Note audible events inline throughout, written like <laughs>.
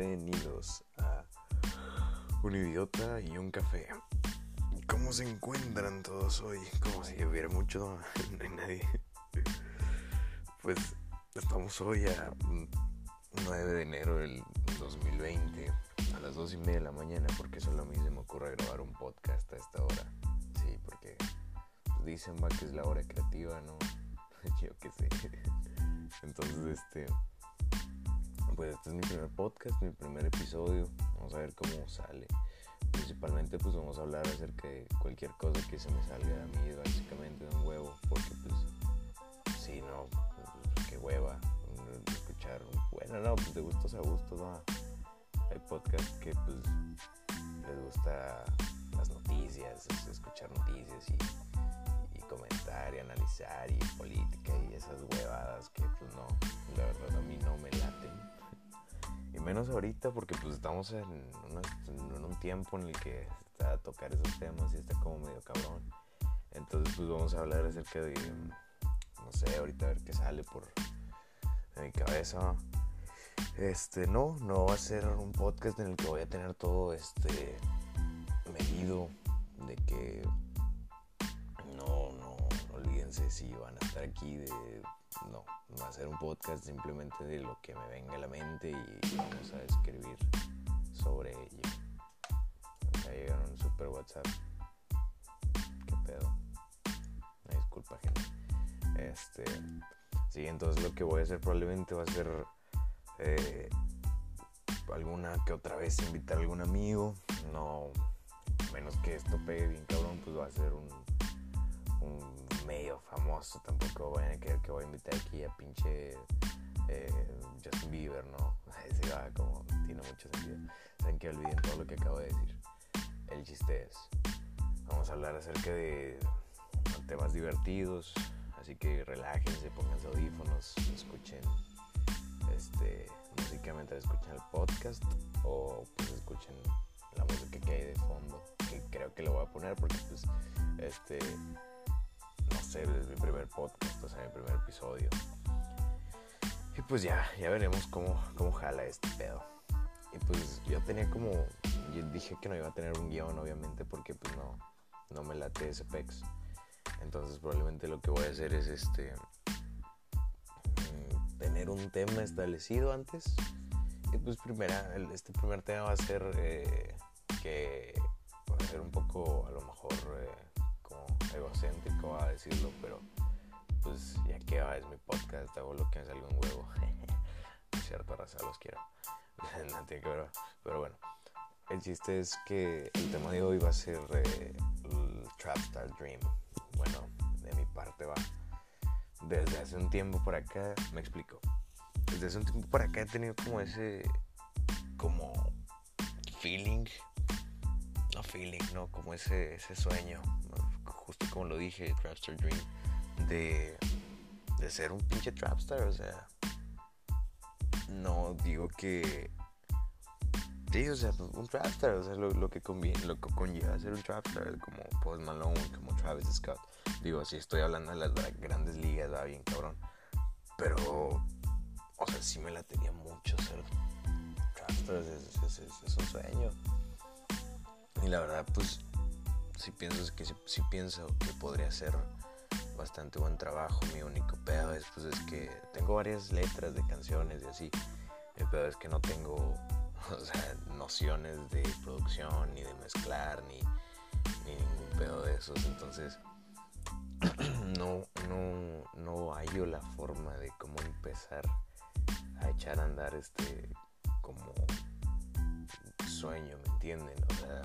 bienvenidos a Un idiota y un café. ¿Cómo se encuentran todos hoy? Como si hubiera mucho, no hay nadie. Pues estamos hoy a 9 de enero del 2020 a las 2 y media de la mañana porque solo a mí se me ocurre grabar un podcast a esta hora. Sí, porque dicen va que es la hora creativa, ¿no? <laughs> Yo qué sé. Entonces, este pues este es mi primer podcast, mi primer episodio. Vamos a ver cómo sale. Principalmente pues vamos a hablar acerca de cualquier cosa que se me salga a mí, básicamente de un huevo, porque pues si no, pues, qué hueva escuchar. Bueno, no, pues de gustos a gustos, ¿no? Hay podcasts que pues les gusta las noticias, escuchar noticias y comentar y analizar y política y esas huevadas que pues no, la verdad a mí no me laten menos ahorita porque pues estamos en, un tiempo en el que está a tocar esos temas y está como medio cabrón. Entonces pues vamos a hablar acerca de, no sé, ahorita a ver qué sale por mi cabeza. Este, no, no va a ser un podcast en el que voy a tener todo este medido de que olvídense si van a estar aquí no, va a ser un podcast simplemente de lo que me venga a la mente y vamos a escribir sobre ello. Ya llegaron super WhatsApp. ¿Qué pedo? Disculpa, gente. Este, sí, entonces lo que voy a hacer probablemente va a ser eh, alguna que otra vez invitar a algún amigo. No, menos que esto pegue bien cabrón, pues va a ser un, un medio famoso, tampoco vayan a creer que voy a invitar aquí a pinche eh, Justin Bieber, ¿no? <laughs> Ese va como, tiene mucho sentido. Saben que olviden todo lo que acabo de decir. El chiste es, vamos a hablar acerca de temas divertidos, así que relájense, pónganse audífonos, escuchen este, música mientras escuchan el podcast o pues escuchen la música que hay de fondo, que creo que lo voy a poner porque pues este desde mi primer podcast, o sea, mi primer episodio. Y pues ya, ya veremos cómo, cómo jala este pedo. Y pues yo tenía como, yo dije que no iba a tener un guion, obviamente, porque pues no, no me late ese pex. Entonces probablemente lo que voy a hacer es este, mm, tener un tema establecido antes. Y pues primera, este primer tema va a ser eh, que va a ser un poco, a lo mejor... Eh, egocéntrico a decirlo, pero pues ya que va, es mi podcast, hago lo que me salga un huevo. <laughs> cierto, raza, los quiero. <laughs> no tiene que ver, pero bueno. El chiste es que el tema de hoy va a ser eh, el Trapstar Dream. Bueno, de mi parte va. Desde hace un tiempo por acá, me explico. Desde hace un tiempo por acá he tenido como ese, como feeling, no feeling, no, como ese, ese sueño, justo como lo dije, Trapstar Dream, de, de ser un pinche Trapstar, o sea, no digo que... Sí, o sea, un Trapstar, o sea, lo, que conviene, lo que conlleva ser un Trapstar, como Post Malone, como Travis Scott. Digo, si estoy hablando de las grandes ligas, va bien cabrón. Pero, o sea, sí me la tenía mucho ser Trapstar, es un sueño. Y la verdad, pues, si pienso que si, pienso que podría ser bastante buen trabajo. Mi único pedo es, pues, es que tengo varias letras de canciones y así. Mi pedo es que no tengo <laughs> nociones de producción, ni de mezclar, ni, ni ningún pedo de esos. Entonces, <clears throat> no, no, no hallo la forma de cómo empezar a echar a andar este como sueño, ¿me entienden? O sea,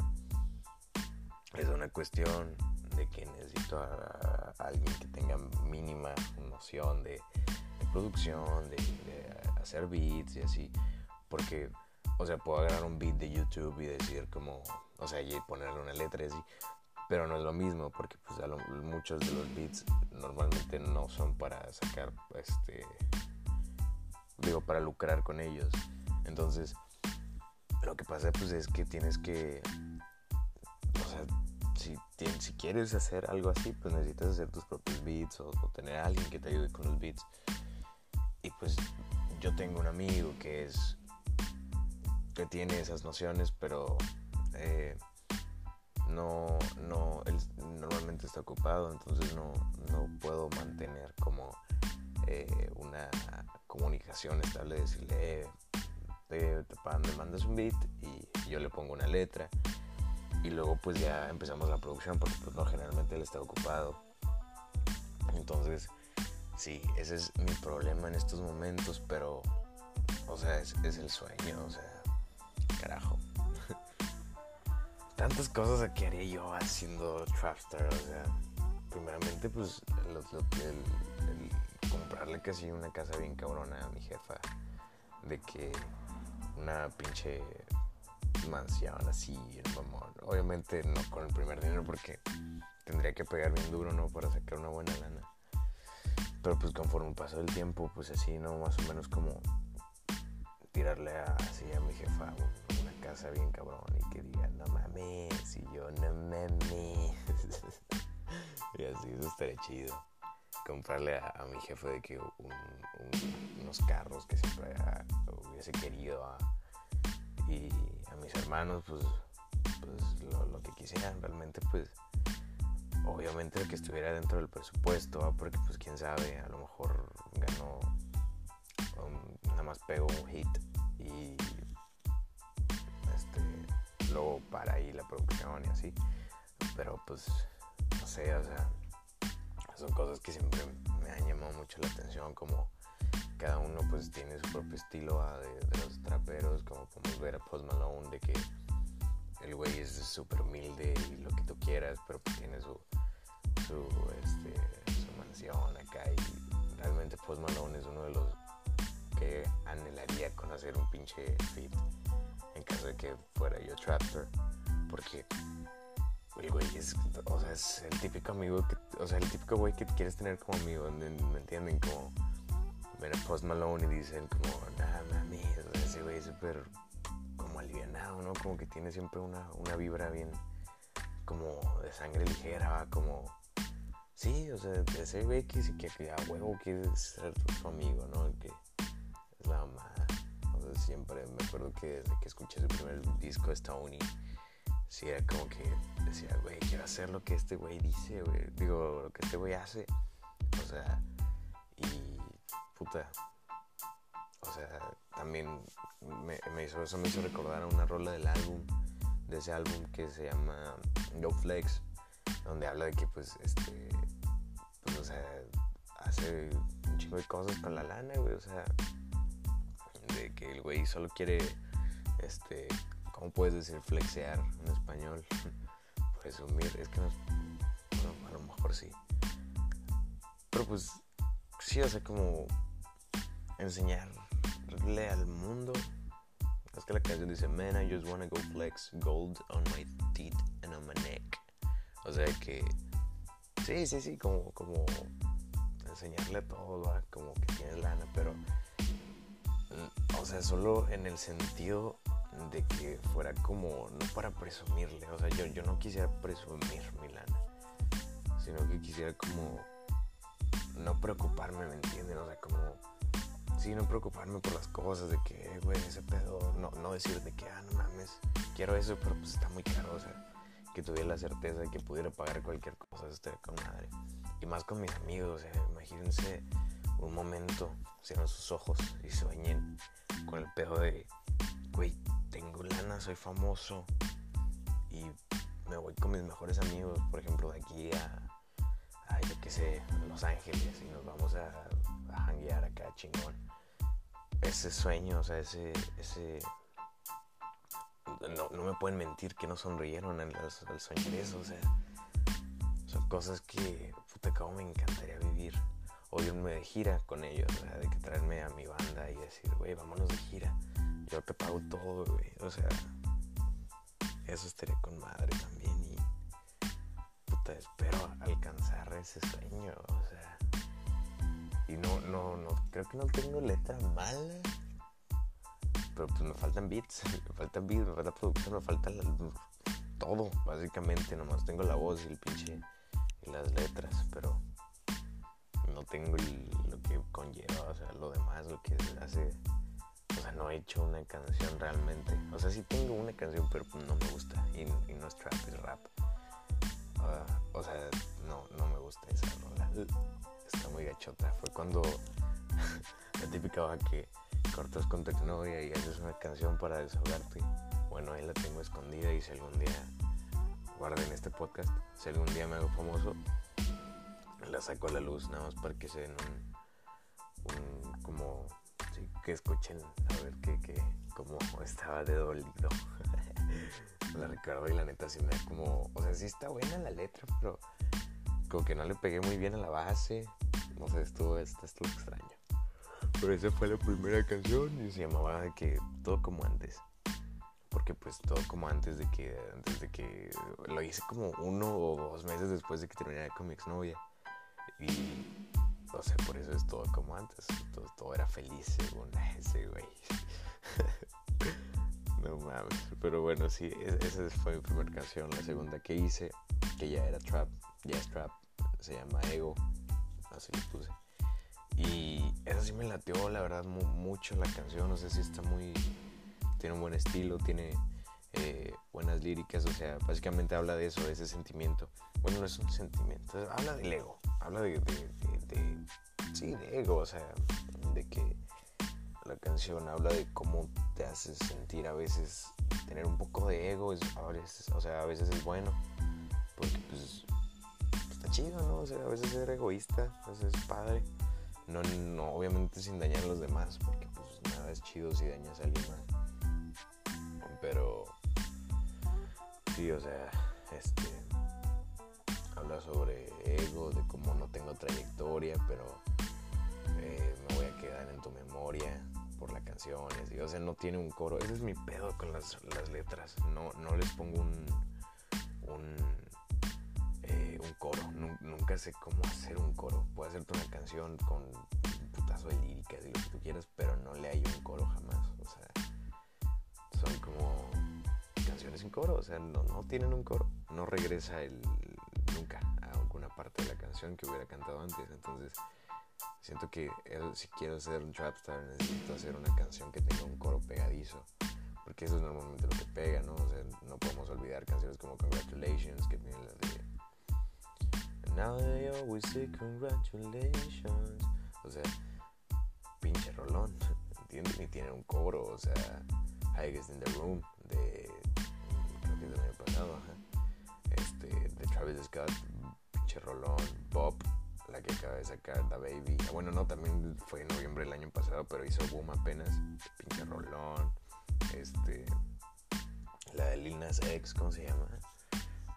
es una cuestión de que necesito a, alguien que tenga mínima noción de, producción, de, hacer beats y así. Porque, o sea, puedo agarrar un beat de YouTube y decir como, o sea, y ponerle una letra y así. Pero no es lo mismo porque pues muchos de los beats normalmente no son para sacar, este, digo, para lucrar con ellos. Entonces, lo que pasa pues es que tienes que, o sea, si, si quieres hacer algo así, pues necesitas hacer tus propios beats o, tener a alguien que te ayude con los beats. Y pues yo tengo un amigo que es que tiene esas nociones, pero eh, no, no, él normalmente está ocupado, entonces no, no puedo mantener como eh, una comunicación estable, decirle, eh, te, me mandas un beat y yo le pongo una letra y luego pues ya empezamos la producción porque pues no, generalmente él está ocupado. Entonces, sí, ese es mi problema en estos momentos, pero, o sea, es, el sueño, o sea, carajo <laughs> tantas cosas que haría yo haciendo Trapstar, o sea, primeramente pues el, comprarle casi una casa bien cabrona a mi jefa, de que una pinche mansión así, mamón. Obviamente no con el primer dinero porque tendría que pegar bien duro, ¿no? Para sacar una buena lana. Pero pues conforme pasó el tiempo, pues así, ¿no? Más o menos como tirarle así a mi jefa una casa bien cabrón y que diga, no mames, y yo, no mames. <laughs> y así, eso estaría chido. Comprarle a, mi jefe de que unos carros que siempre hubiese querido. Y a mis hermanos, pues, pues lo, que quisieran realmente, pues obviamente que estuviera dentro del presupuesto, porque pues quién sabe, a lo mejor ganó nada más pego un hit y este luego para ahí la producción y así. Pero pues no sé o sea son cosas que siempre me han llamado mucho la atención como cada uno pues tiene su propio estilo ah, de, los traperos como podemos ver a Post Malone de que el güey es súper humilde y lo que tú quieras pero pues tiene su su, este, su mansión acá y realmente Post Malone es uno de los que anhelaría conocer un pinche fit en caso de que fuera yo Traptor porque el güey es, o sea, es el típico amigo o sea, el típico güey que quieres tener como amigo, ¿me entienden? Como ven a Post Malone y dicen como, nada mami, ese güey es súper como alivianado, ¿no? Como que tiene siempre una, una vibra bien como de sangre ligera, como sí, o sea, ese güey que, que, que a huevo quiere ser su amigo, ¿no? Que la mamá. siempre me acuerdo que desde que escuché su primer disco Stony, sí era como que decía, güey, quiero hacer lo que este güey dice, güey. Digo, lo que este güey hace. O sea, y puta. O sea, también me, hizo, eso me hizo recordar a una rola del álbum, de ese álbum que se llama No Flex, donde habla de que, pues, este, pues, o sea, hace un chingo de cosas con la lana, güey, o sea, de que el güey solo quiere, este, ¿cómo puedes decir flexear en español? <laughs> Presumir, es que no, a lo mejor sí. Pero pues, sí, o sea, como enseñarle al mundo. Es que la canción dice, man, I just wanna go flex gold on my teeth and on my neck. O sea que, sí, sí, sí, como, como enseñarle todo, como que tiene lana, pero o sea, solo en el sentido de que fuera como, no para presumirle, o sea, yo, yo no quisiera presumir mi lana, sino que quisiera como no preocuparme, ¿me entienden? O sea, como, sí, no preocuparme por las cosas, de que, güey, ese pedo, no, no decir de que, ah, no mames, quiero eso, pero pues está muy caro, o sea, que tuviera la certeza de que pudiera pagar cualquier cosa, estaría con madre. Y más con mis amigos, o sea, imagínense un momento, cierren sus ojos y sueñen con el pedo de, güey, tengo lana, soy famoso y me voy con mis mejores amigos, por ejemplo, de aquí a, a yo qué sé, Los Ángeles y nos vamos a, a hanguear acá chingón. Ese sueño, o sea, ese, ese, no, me pueden mentir que no sonrieron al, al soñar eso, o sea, son cosas que, puta, como me encantaría vivir. O irme de gira con ellos, o sea, de que traerme a mi banda y decir, güey, vámonos de gira, yo te pago todo, güey, o sea, eso estaría con madre también y puta, espero alcanzar ese sueño, o sea, y no, no, no, creo que no tengo letra mala, pero pues me faltan beats, <laughs> me faltan beats, me falta producción, me falta todo, básicamente, nomás tengo la voz y el pinche y las letras, pero no tengo lo que conlleva, o sea, lo demás, lo que hace, o sea, no he hecho una canción realmente. O sea, sí tengo una canción, pero no me gusta. Y, no es trap, es rap. Ah, o sea, no, no me gusta esa rola. Está muy gachota. Fue cuando <laughs> la típica baja que cortas con tu y haces una canción para desahogarte. Bueno, ahí la tengo escondida y si algún día guarden este podcast, si algún día me hago famoso, la saco a la luz nada más para que se den un, un como que escuchen a ver qué, qué cómo estaba de dolido. <laughs> la recuerdo y la neta sí me da como, o sea, sí está buena la letra, pero como que no le pegué muy bien a la base. No sé, estuvo, esto extraño. Pero esa fue la primera canción y se llamaba que todo como antes. Porque pues todo como antes de que antes de que lo hice como uno o dos meses después de que terminé con mi exnovia. Y o sea, por eso es todo como antes. Todo, todo era feliz según <laughs> ese güey. <laughs> no mames. Pero bueno, sí, esa fue mi primera canción. La segunda que hice, que ya era trap, ya es trap, se llama Ego. Así le puse. Y esa sí me lateó, la verdad, mucho la canción. No sé si está muy. Tiene un buen estilo, tiene eh, buenas líricas. O sea, básicamente habla de eso, de ese sentimiento. Bueno, no es un sentimiento, habla del ego. Habla de, sí, de ego. O sea, de que la canción habla de cómo te hace sentir a veces tener un poco de ego. A veces, o sea, a veces es bueno. Porque, pues, chido, ¿no? O sea, a veces ser egoísta, a veces es padre. No, no, obviamente sin dañar a los demás, porque pues nada es chido si dañas a alguien más. Pero sí, o sea, este habla sobre ego, de cómo no tengo trayectoria, pero eh, me voy a quedar en tu memoria por las canciones. Y, o sea, no tiene un coro. Ese es mi pedo con las, las letras. No, no les pongo un, un un coro. Nunca sé cómo hacer un coro. Puedo hacerte una canción con un putazo de líricas y lo que tú quieras, pero no le hay un coro jamás. O sea, son como canciones sin coro. O sea, no, no tienen un coro. No regresa el, nunca a alguna parte de la canción que hubiera cantado antes. Entonces, siento que si quiero ser un trapstar necesito hacer una canción que tenga un coro pegadizo porque eso es normalmente lo que pega, ¿no? O sea, no podemos olvidar canciones como Congratulations, que tienen la de Now they always say congratulations. O sea, pinche rolón, <laughs> ¿entiendes? Ni tiene un coro, o sea, Highest in the Room de. Creo que del año pasado, ajá. Este, de Travis Scott, pinche rolón. Bob, la que acaba de sacar, The Baby. Bueno, no, también fue en noviembre del año pasado, pero hizo boom apenas. Pinche rolón. Este. La de Lil Nas X, ¿cómo se llama?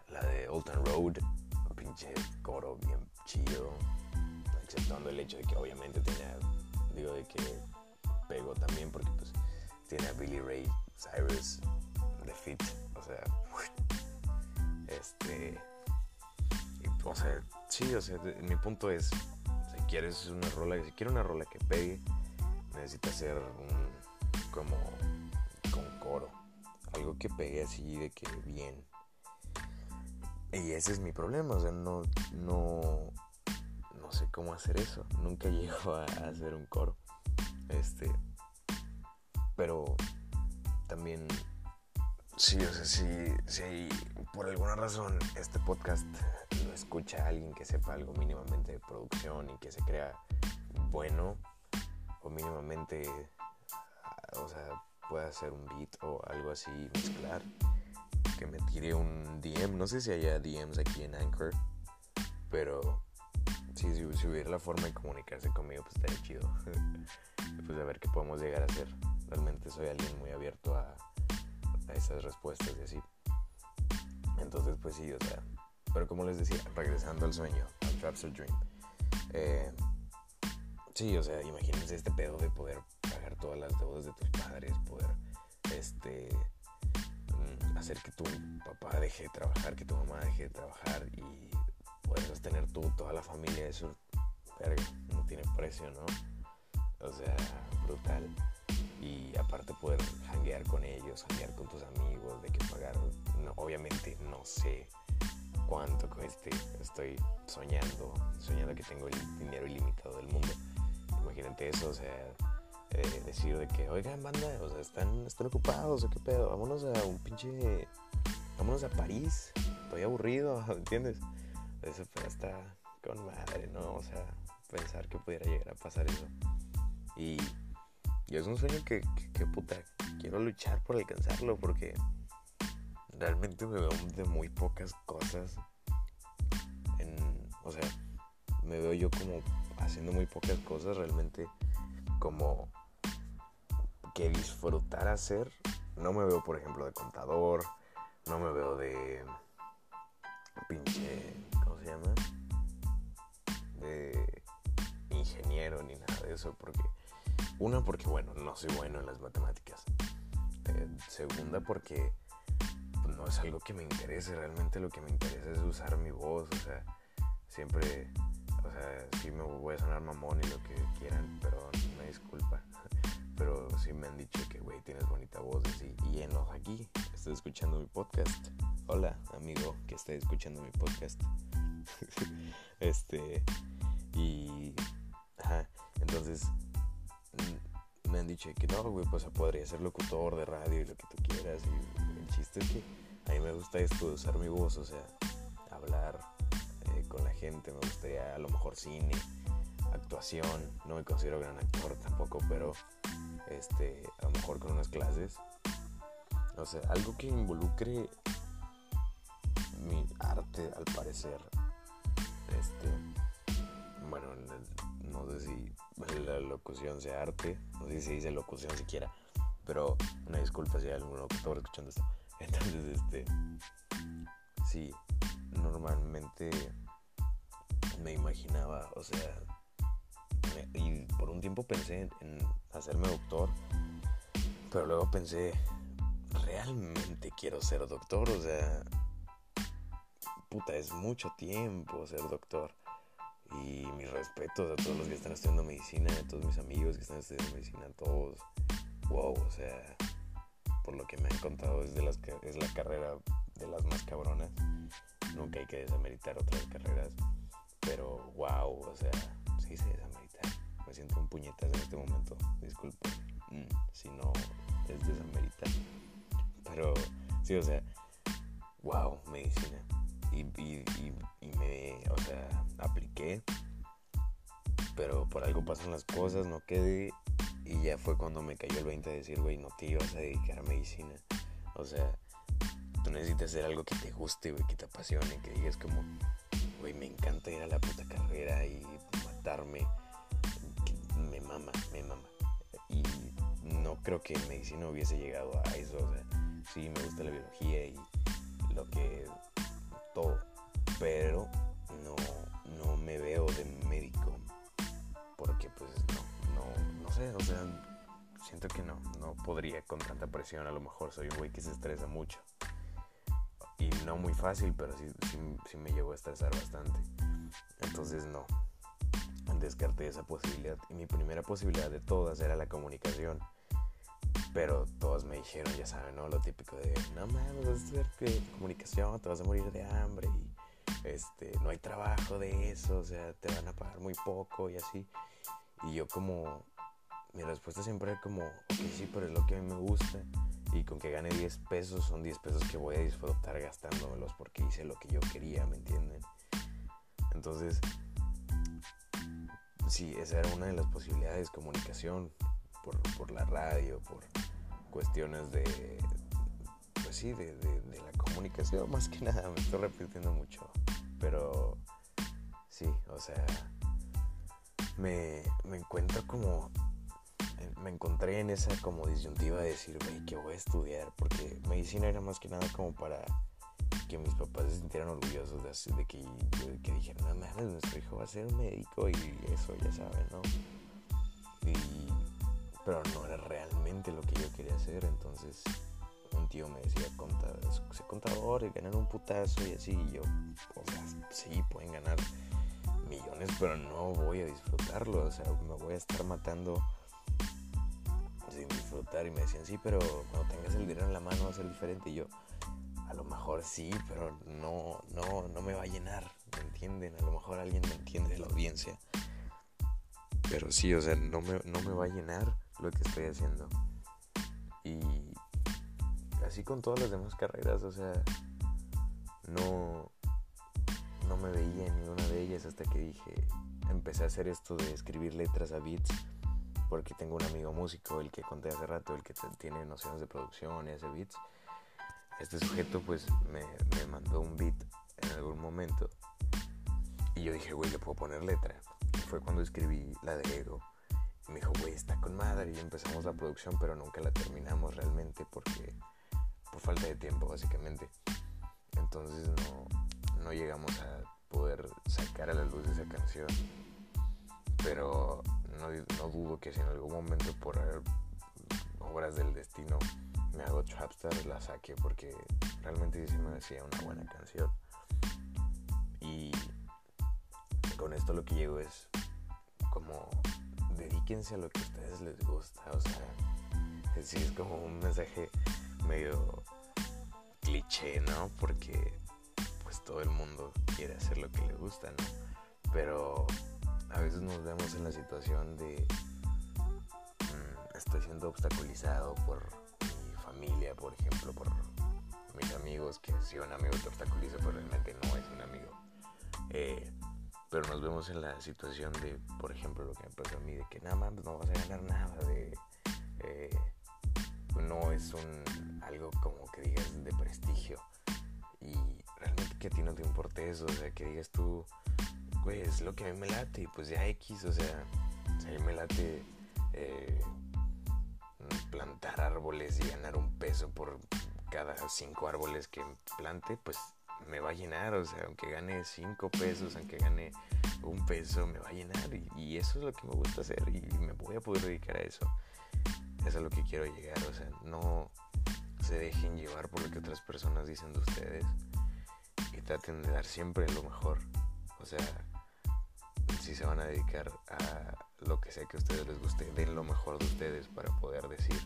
La de Old Town Road coro bien chido, exceptuando el hecho de que obviamente tenía, digo, de que pegó también porque pues tiene a Billy Ray Cyrus de Fit, o sea, este, o sea, sí, o sea, mi punto es, si quieres una rola, si quieres una rola que pegue, necesita ser un, como, con coro, algo que pegue así de que bien y ese es mi problema, o sea, no, no, no sé cómo hacer eso. Nunca <laughs> llego a, hacer un coro. Este, pero también, sí, o sea, si, si por alguna razón este podcast lo escucha alguien que sepa algo mínimamente de producción y que se crea bueno o mínimamente, o sea, pueda hacer un beat o algo así, mezclar que me tire un DM. No sé si haya DMs aquí en Anchor, pero si, si, hubiera la forma de comunicarse conmigo, pues estaría chido. <laughs> pues a ver qué podemos llegar a hacer. Realmente soy alguien muy abierto a, a esas respuestas y así. Entonces, pues sí, o sea. Pero como les decía, regresando al sueño, al Trapster Dream. Eh, sí, o sea, imagínense este pedo de poder pagar todas las deudas de tus padres, poder este hacer que tu papá deje de trabajar, que tu mamá deje de trabajar y puedas tener tú toda la familia, eso, verga, no tiene precio, ¿no? O sea, brutal. Y aparte poder hanguear con ellos, hanguear con tus amigos, de que pagar, obviamente no sé cuánto cueste, estoy soñando, soñando que tengo el dinero ilimitado del mundo. Imagínate eso, o sea, eh, decir de que, oigan, banda, o sea, están, están ocupados o qué pedo, vámonos a un pinche, vámonos a París, estoy aburrido, <laughs> ¿entiendes? Eso pues está con madre, ¿no? O sea, pensar que pudiera llegar a pasar eso. Y, y es un sueño que, que, puta, quiero luchar por alcanzarlo porque realmente me veo de muy pocas cosas. En, o sea, me veo yo como haciendo muy pocas cosas realmente como que disfrutar hacer. No me veo, por ejemplo, de contador, no me veo de pinche, ¿cómo se llama? De ingeniero ni nada de eso, porque una porque bueno, no soy bueno en las matemáticas. Eh, segunda porque pues, no es algo que me interese, realmente lo que me interesa es usar mi voz, o sea, siempre, o sea, sí me voy a sonar mamón y lo que quieran, pero me disculpa pero sí me han dicho que, güey, tienes bonita voz y, y enos aquí, estoy escuchando mi podcast. Hola, amigo que está escuchando mi podcast. <laughs> este, y, ajá, entonces mm, me han dicho que no, güey, pues podría ser locutor de radio y lo que tú quieras. Y el chiste es que a mí me gusta esto de usar mi voz, o sea, hablar eh, con la gente, me gustaría a lo mejor cine, actuación, no me considero gran actor tampoco, pero este, a lo mejor con unas clases. O sea, algo que involucre mi arte, al parecer. Este, bueno, no sé si la locución sea arte, no sé si se dice locución siquiera, pero una disculpa si hay que está escuchando esto. <laughs> Entonces, este, sí, normalmente me imaginaba, o sea, y por un tiempo pensé en hacerme doctor, pero luego pensé, realmente quiero ser doctor, o sea, puta, es mucho tiempo ser doctor. Y mis respetos a todos los que están estudiando medicina, a todos mis amigos que están estudiando medicina, a todos. Wow, o sea, por lo que me han contado es, de las, es la carrera de las más cabronas. Nunca hay que desameritar otras carreras. Pero wow, o sea, sí se desameritar me siento un puñetazo en este momento. Disculpen mm, si no es desamerita. Pero sí, o sea, wow, medicina. Y, y, y, me, o sea, apliqué. Pero por algo pasan las cosas, no quedé. Y ya fue cuando me cayó el 20 de decir, güey, no te ibas a dedicar a medicina. O sea, tú necesitas hacer algo que te guste, güey, que te apasione, que digas como, güey, me encanta ir a la puta carrera y matarme me mama, me mama. Y no creo que medicina hubiese llegado a eso. O sea, sí me gusta la biología y lo que todo, pero no, no me veo de médico porque pues no, no, no sé, o sea, siento que no, no podría con tanta presión. A lo mejor soy un güey que se estresa mucho. Y no muy fácil, pero sí, sí, sí me llegó a estresar bastante. Entonces no, descarté esa posibilidad y mi primera posibilidad de todas era la comunicación. Pero todos me dijeron, ya saben, ¿no? Lo típico de, no mames, vas a hacer que comunicación, te vas a morir de hambre y este, no hay trabajo de eso, o sea, te van a pagar muy poco y así. Y yo como, mi respuesta siempre era como, sí, pero es lo que a mí me gusta. Y con que gane 10 pesos son 10 pesos que voy a disfrutar gastándomelos porque hice lo que yo quería, ¿me entienden? Entonces, sí, esa era una de las posibilidades, comunicación por, por la radio, por cuestiones de, pues sí, de, de, la comunicación, <laughs> más que nada, me estoy repitiendo mucho, pero sí, o sea, me, me encuentro como, me encontré en esa como disyuntiva de decir, güey, ¿qué voy a estudiar? Porque medicina era más que nada como para que mis papás se sintieran orgullosos de, de que, que dijeran, no mames, nuestro hijo va a ser un médico y eso, ya saben, ¿no? Y, pero no era realmente lo que yo quería hacer, entonces un tío me decía, sé contador y ganar un putazo y así, y yo, o sí, pueden ganar millones, pero no voy a disfrutarlo, o sea, me voy a estar matando sin disfrutar y me decían, sí, pero cuando tengas el dinero en la mano va a ser diferente y yo, mejor sí, pero no, no, no me va a llenar, ¿me entienden? A lo mejor alguien me entiende de la audiencia. Pero sí, o sea, no me, no me va a llenar lo que estoy haciendo. Y así con todas las demás carreras, o sea, no, no me veía en ninguna de ellas hasta que dije, empecé a hacer esto de escribir letras a beats, porque tengo un amigo músico, el que conté hace rato, el que tiene nociones de producción y hace beats. Este sujeto pues me, me mandó un beat en algún momento y yo dije, güey, le puedo poner letra. Y fue cuando escribí la de Ego. Y me dijo, güey, está con madre. Y empezamos la producción, pero nunca la terminamos realmente porque por falta de tiempo, básicamente. Entonces no, no llegamos a poder sacar a la luz esa canción. Pero no, no dudo que si en algún momento por obras del destino me hago Trapstar, la saque porque realmente sí me decía una buena canción. Y con esto lo que llego es como dedíquense a lo que a ustedes les gusta, o sea, sí es como un mensaje medio cliché, ¿no? Porque pues todo el mundo quiere hacer lo que le gusta, ¿no? Pero a veces nos vemos en la situación de mm, estoy siendo obstaculizado por familia, por ejemplo, por mis amigos, que si un amigo te obstaculiza, pues realmente no es un amigo. Eh, pero nos vemos en la situación de, por ejemplo, lo que me pasó a mí, de que nada más no vas a ganar nada, de eh, no es un algo como que digas de prestigio y realmente que a ti no te importe eso, o sea, que digas tú, pues es lo que a mí me late pues ya X, o sea, a mí me late eh, plantar árboles y ganar un peso por cada cinco árboles que plante, pues me va a llenar, o sea, aunque gane 5 pesos, aunque gane un peso, me va a llenar y, eso es lo que me gusta hacer y me voy a poder dedicar a eso. Eso es a lo que quiero llegar, o sea, no se dejen llevar por lo que otras personas dicen de ustedes y traten de dar siempre lo mejor. O sea, si se van a dedicar a lo que sea que a ustedes les guste, den lo mejor de ustedes para poder decir,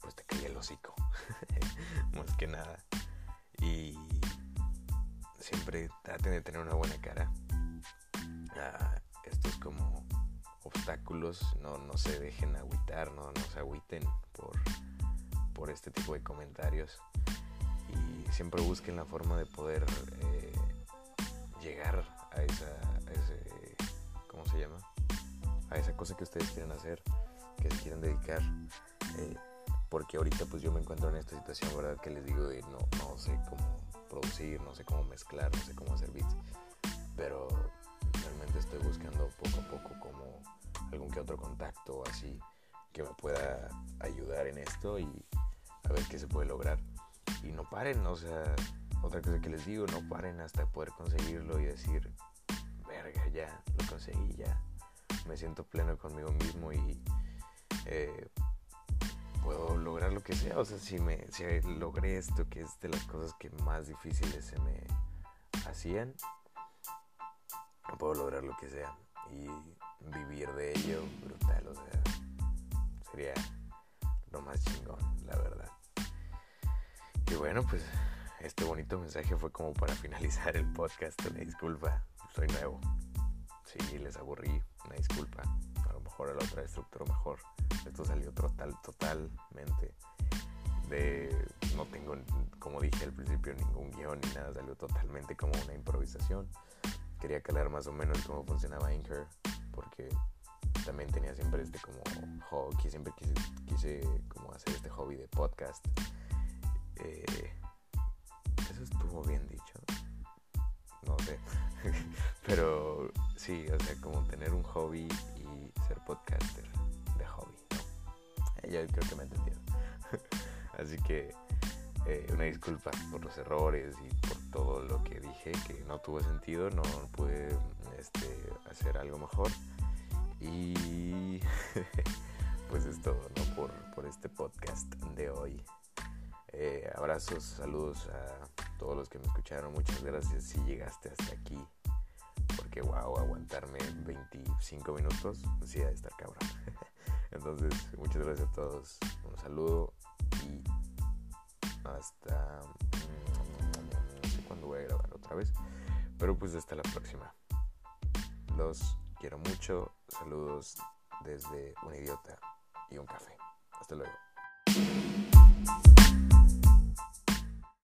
pues te caí el hocico, <laughs> más que nada. Y siempre traten de tener una buena cara. a estos como obstáculos no, no se dejen agüitar, no, no se agüiten por, por este tipo de comentarios. Y siempre busquen la forma de poder eh, llegar a esa, a ese, ¿cómo se llama? A esa cosa que ustedes quieren hacer, que se quieren dedicar. Eh, porque ahorita pues yo me encuentro en esta situación, ¿verdad? Que les digo de no, no sé cómo producir, no sé cómo mezclar, no sé cómo hacer beats, pero realmente estoy buscando poco a poco como algún que otro contacto así que me pueda ayudar en esto y a ver qué se puede lograr. Y no paren, o sea, otra cosa que les digo, no paren hasta poder conseguirlo y decir, verga, ya, conseguí, ya. Me siento pleno conmigo mismo y eh, puedo lograr lo que sea. O sea, si, me, si logré esto, que es de las cosas que más difíciles se me hacían, puedo lograr lo que sea. Y vivir de ello, brutal, o sea, sería lo más chingón, la verdad. Y bueno, pues este bonito mensaje fue como para <laughs> finalizar el podcast. Disculpa, soy nuevo. Si les aburrí, una disculpa. A lo mejor a la otra estructura mejor. Esto salió total, totalmente de... No tengo, como dije al principio, ningún guion ni nada. Salió totalmente como una improvisación. Quería calar más o menos cómo funcionaba Anchor. Porque también tenía siempre este como hobby, siempre quise, como hacer este hobby de podcast. Eh, eso estuvo bien dicho. No sé. <laughs> Pero sí, o sea, como tener un hobby y ser podcaster ya creo que me entendieron. <laughs> Así que eh, una disculpa por los errores y por todo lo que dije que no tuvo sentido, no pude este, hacer algo mejor. Y <laughs> pues es todo, ¿no? Por, por este podcast de hoy. Eh, abrazos, saludos a todos los que me escucharon. Muchas gracias si llegaste hasta aquí. Porque wow, aguantarme 25 minutos, sí, a estar cabrón. <laughs> Entonces, muchas gracias a todos. Un saludo y hasta... Mm, no sé cuándo voy a grabar otra vez. Pero pues hasta la próxima. Los quiero mucho. Saludos desde un idiota. y un café. Hasta luego.